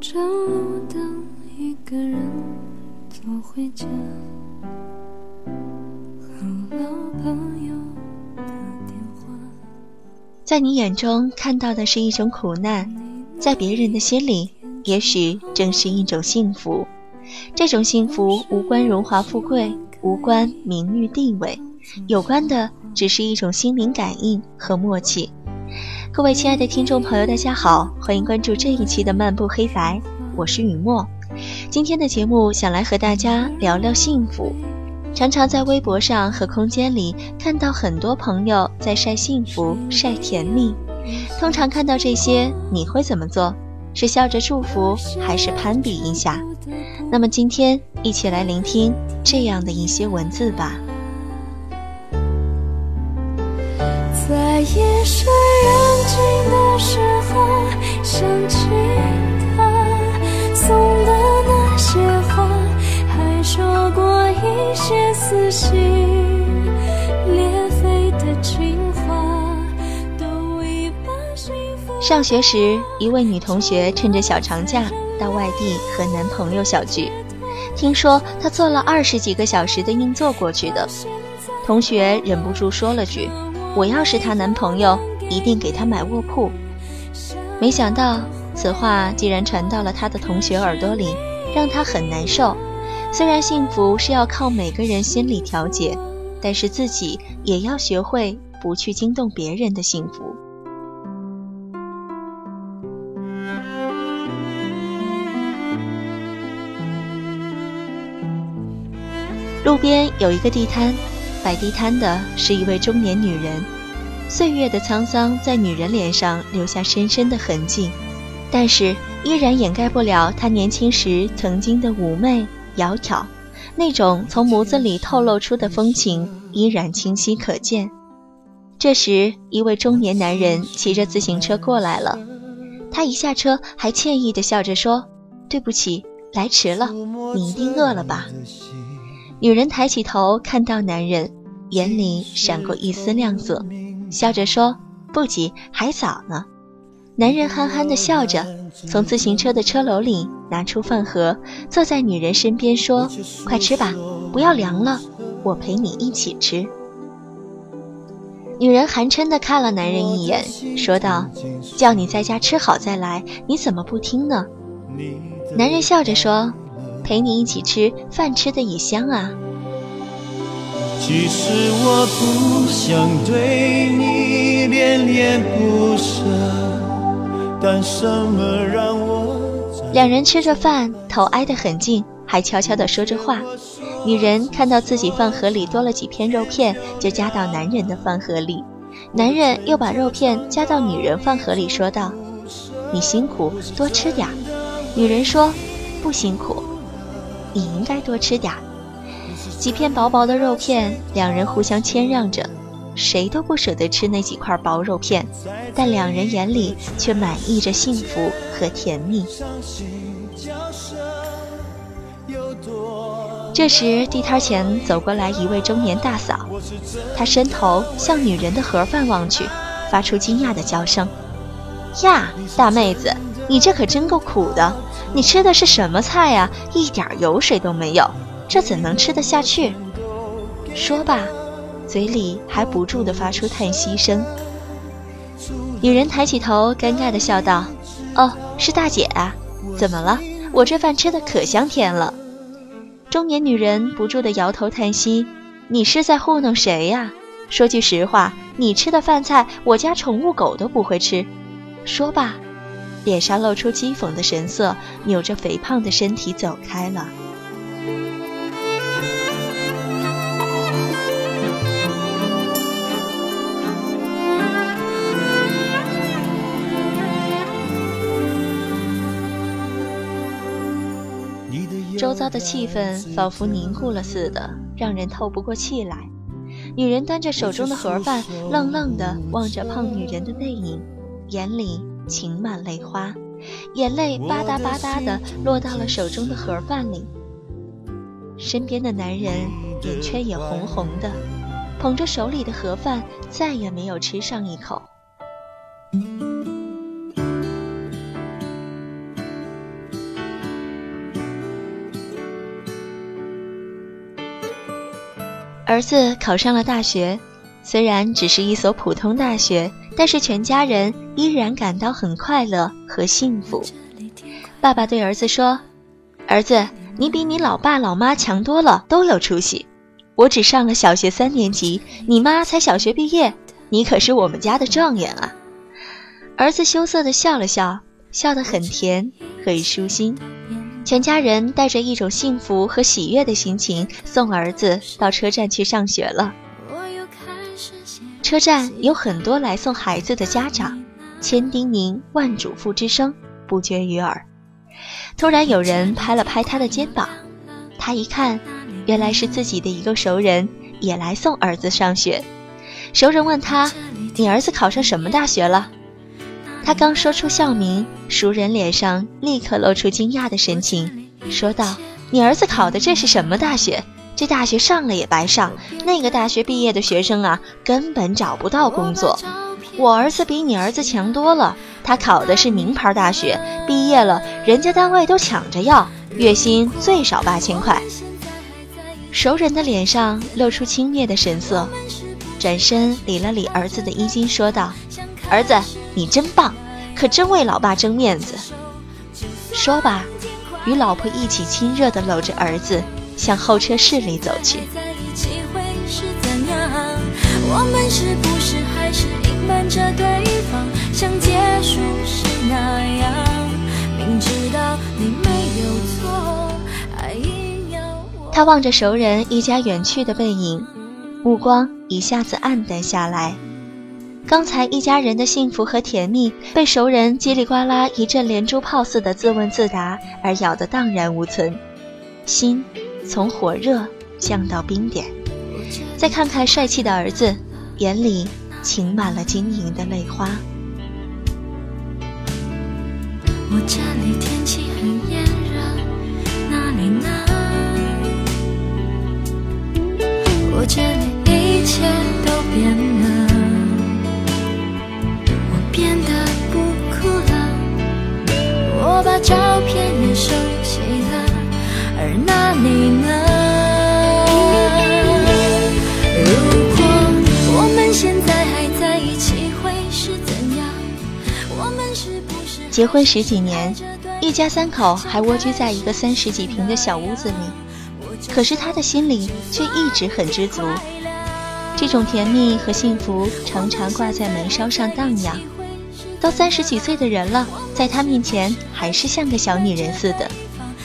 着路灯，一个人走回家，和老朋友打电话。在你眼中看到的是一种苦难，在别人的心里，也许正是一种幸福。这种幸福无关荣华富贵，无关名誉地位，有关的只是一种心灵感应和默契。各位亲爱的听众朋友，大家好，欢迎关注这一期的漫步黑白，我是雨墨。今天的节目想来和大家聊聊幸福。常常在微博上和空间里看到很多朋友在晒幸福、晒甜蜜。通常看到这些，你会怎么做？是笑着祝福，还是攀比一下？那么今天一起来聆听这样的一些文字吧。在夜深人静的时候，想起他送的那些话，还说过一些撕心裂肺的情话，都已把幸福。上学时，一位女同学趁着小长假到外地和男朋友小聚，听说她坐了二十几个小时的硬座过去的。同学忍不住说了句。我要是她男朋友，一定给他买卧铺。没想到此话竟然传到了他的同学耳朵里，让他很难受。虽然幸福是要靠每个人心理调节，但是自己也要学会不去惊动别人的幸福。路边有一个地摊。摆地摊的是一位中年女人，岁月的沧桑在女人脸上留下深深的痕迹，但是依然掩盖不了她年轻时曾经的妩媚窈窕，那种从眸子里透露出的风情依然清晰可见。这时，一位中年男人骑着自行车过来了，他一下车还歉意地笑着说：“对不起，来迟了，你一定饿了吧？”女人抬起头，看到男人，眼里闪过一丝亮色，笑着说：“不急，还早呢。”男人憨憨地笑着，从自行车的车篓里拿出饭盒，坐在女人身边说：“快吃吧，不要凉了，我陪你一起吃。”女人寒碜地看了男人一眼，说道：“叫你在家吃好再来，你怎么不听呢？”男人笑着说。陪你一起吃饭，吃的也香啊。其实我不想对你恋恋不舍，但什么让我两人吃着饭，头挨得很近，还悄悄地说着话。女人看到自己饭盒里多了几片肉片，就夹到男人的饭盒里。男人又把肉片夹到女人饭盒里，说道：“你辛苦，多吃点。”女人说：“不辛苦。”你应该多吃点儿，几片薄薄的肉片，两人互相谦让着，谁都不舍得吃那几块薄肉片，但两人眼里却满溢着幸福和甜蜜。这时，地摊前走过来一位中年大嫂，她伸头向女人的盒饭望去，发出惊讶的叫声：“呀，大妹子，你这可真够苦的！”你吃的是什么菜呀？一点油水都没有，这怎能吃得下去？说罢，嘴里还不住地发出叹息声。女人抬起头，尴尬地笑道：“哦，是大姐啊，怎么了？我这饭吃的可香甜了。”中年女人不住地摇头叹息：“你是在糊弄谁呀？说句实话，你吃的饭菜，我家宠物狗都不会吃。”说罢。脸上露出讥讽的神色，扭着肥胖的身体走开了。周遭的气氛仿佛凝固了似的，让人透不过气来。女人端着手中的盒饭，愣愣地望着胖女人的背影，眼里。噙满泪花，眼泪吧嗒吧嗒地落到了手中的盒饭里。身边的男人眼圈也红红的，捧着手里的盒饭，再也没有吃上一口。儿子考上了大学，虽然只是一所普通大学，但是全家人依然感到很快乐和幸福。爸爸对儿子说：“儿子，你比你老爸老妈强多了，都有出息。我只上了小学三年级，你妈才小学毕业，你可是我们家的状元啊！”儿子羞涩地笑了笑，笑得很甜，很舒心。全家人带着一种幸福和喜悦的心情送儿子到车站去上学了。车站有很多来送孩子的家长，千叮咛万嘱咐之声不绝于耳。突然有人拍了拍他的肩膀，他一看，原来是自己的一个熟人也来送儿子上学。熟人问他：“你儿子考上什么大学了？”他刚说出校名，熟人脸上立刻露出惊讶的神情，说道：“你儿子考的这是什么大学？这大学上了也白上。那个大学毕业的学生啊，根本找不到工作。我儿子比你儿子强多了。”他考的是名牌大学，毕业了，人家单位都抢着要，月薪最少八千块。熟人的脸上露出轻蔑的神色，转身理了理儿子的衣襟，说道：“儿子，你真棒，可真为老爸争面子。”说吧，与老婆一起亲热地搂着儿子，向候车室里走去。我们是不是还是隐瞒着对方，像结束时那样？明知道你没有错，还硬要我。他望着熟人一家远去的背影，目光一下子暗淡下来。刚才一家人的幸福和甜蜜，被熟人叽里呱啦一阵连珠炮似的自问自答而咬得荡然无存，心从火热降到冰点。再看看帅气的儿子，眼里噙满了晶莹的泪花。我这里天气很炎结婚十几年，一家三口还蜗居在一个三十几平的小屋子里，可是他的心里却一直很知足。这种甜蜜和幸福常常挂在眉梢上荡漾。都三十几岁的人了，在他面前还是像个小女人似的，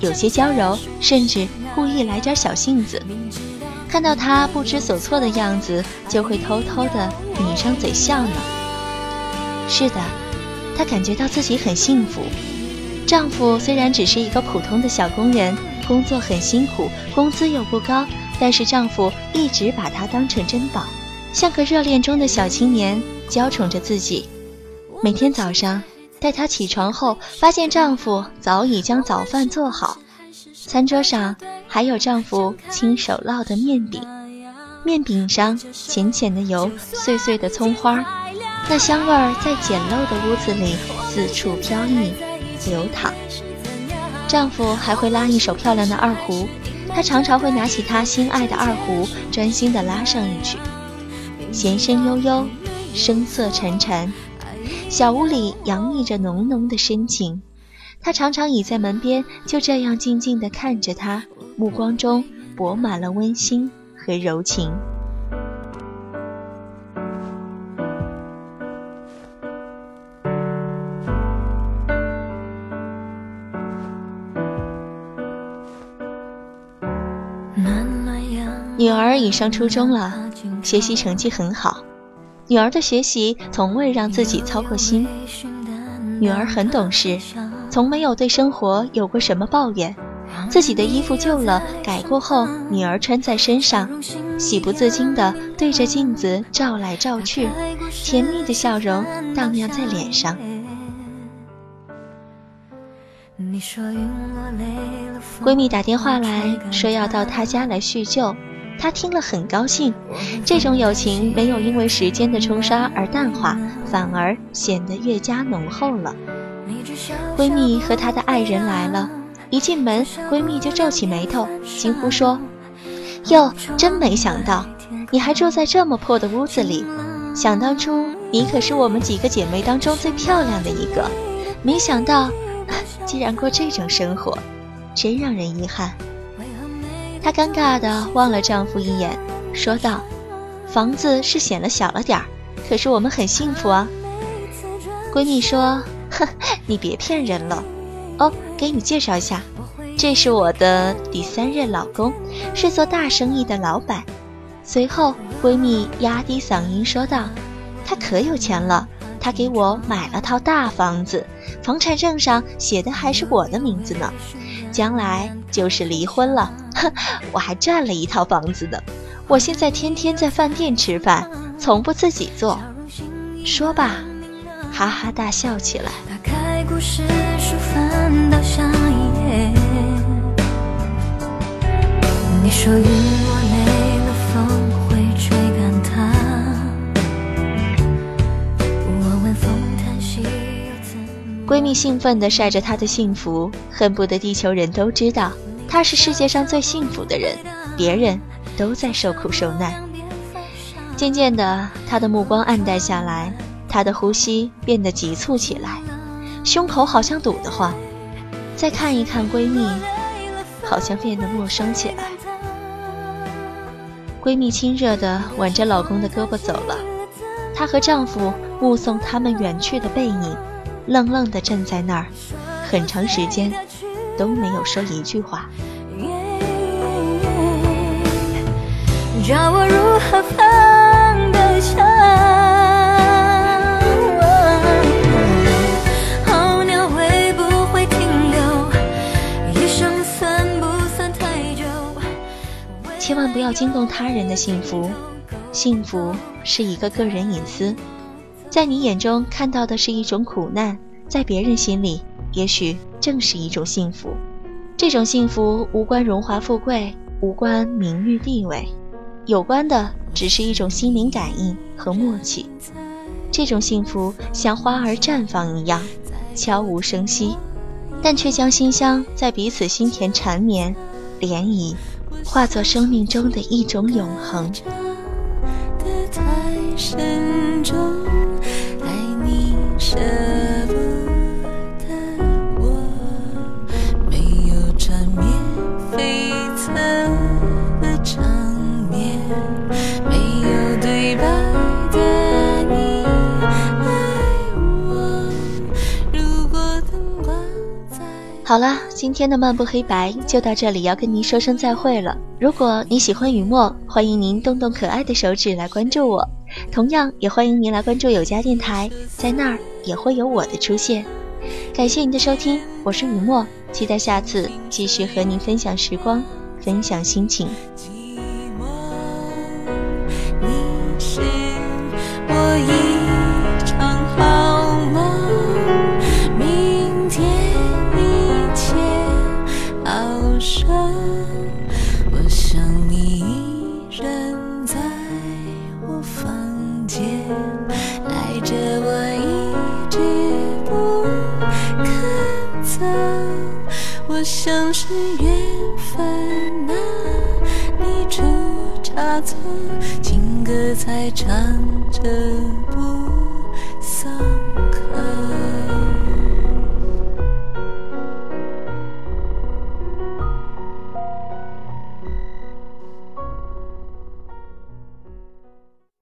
有些娇柔，甚至故意来点小性子。看到他不知所措的样子，就会偷偷的抿上嘴笑呢。是的。她感觉到自己很幸福，丈夫虽然只是一个普通的小工人，工作很辛苦，工资又不高，但是丈夫一直把她当成珍宝，像个热恋中的小青年，娇宠着自己。每天早上待她起床后，发现丈夫早已将早饭做好，餐桌上还有丈夫亲手烙的面饼，面饼上浅浅的油，碎碎的葱花。那香味儿在简陋的屋子里四处飘逸、流淌。丈夫还会拉一手漂亮的二胡，他常常会拿起他心爱的二胡，专心地拉上一曲，弦声悠悠，声色沉沉，小屋里洋溢着浓浓的深情。他常常倚在门边，就这样静静地看着他，目光中泊满了温馨和柔情。已上初中了，学习成绩很好。女儿的学习从未让自己操过心。女儿很懂事，从没有对生活有过什么抱怨。自己的衣服旧了，改过后，女儿穿在身上，喜不自禁地对着镜子照来照去，甜蜜的笑容荡漾在脸上。闺蜜打电话来说要到她家来叙旧。她听了很高兴，这种友情没有因为时间的冲刷而淡化，反而显得越加浓厚了。闺蜜和她的爱人来了，一进门，闺蜜就皱起眉头，惊呼说：“哟，真没想到，你还住在这么破的屋子里。想当初，你可是我们几个姐妹当中最漂亮的一个，没想到，竟然过这种生活，真让人遗憾。她尴尬地望了丈夫一眼，说道：“房子是显得小了点儿，可是我们很幸福啊。”闺蜜说：“哼，你别骗人了。哦，给你介绍一下。”这是我的第三任老公，是做大生意的老板。随后，闺蜜压低嗓音说道：“他可有钱了，他给我买了套大房子，房产证上写的还是我的名字呢。将来就是离婚了，哼，我还赚了一套房子呢。我现在天天在饭店吃饭，从不自己做。”说罢，哈哈大笑起来。打开故事书，翻到下一页。你说云落累了，风会吹干它。我问风叹息，闺蜜兴奋地晒着她的幸福，恨不得地球人都知道她是世界上最幸福的人，别人都在受苦受难。渐渐的，她的目光暗淡下来，她的呼吸变得急促起来，胸口好像堵得慌。再看一看闺蜜，好像变得陌生起来。闺蜜亲热地挽着老公的胳膊走了，她和丈夫目送他们远去的背影，愣愣地站在那儿，很长时间都没有说一句话。叫我如何放得下。千万不要惊动他人的幸福，幸福是一个个人隐私，在你眼中看到的是一种苦难，在别人心里也许正是一种幸福。这种幸福无关荣华富贵，无关名誉地位，有关的只是一种心灵感应和默契。这种幸福像花儿绽放一样，悄无声息，但却将馨香在彼此心田缠绵涟漪。化作生命中的一种永恒。的太深好了，今天的漫步黑白就到这里，要跟您说声再会了。如果你喜欢雨墨，欢迎您动动可爱的手指来关注我，同样也欢迎您来关注有家电台，在那儿也会有我的出现。感谢您的收听，我是雨墨，期待下次继续和您分享时光，分享心情。像是缘分啊，你出差错，情歌才唱着。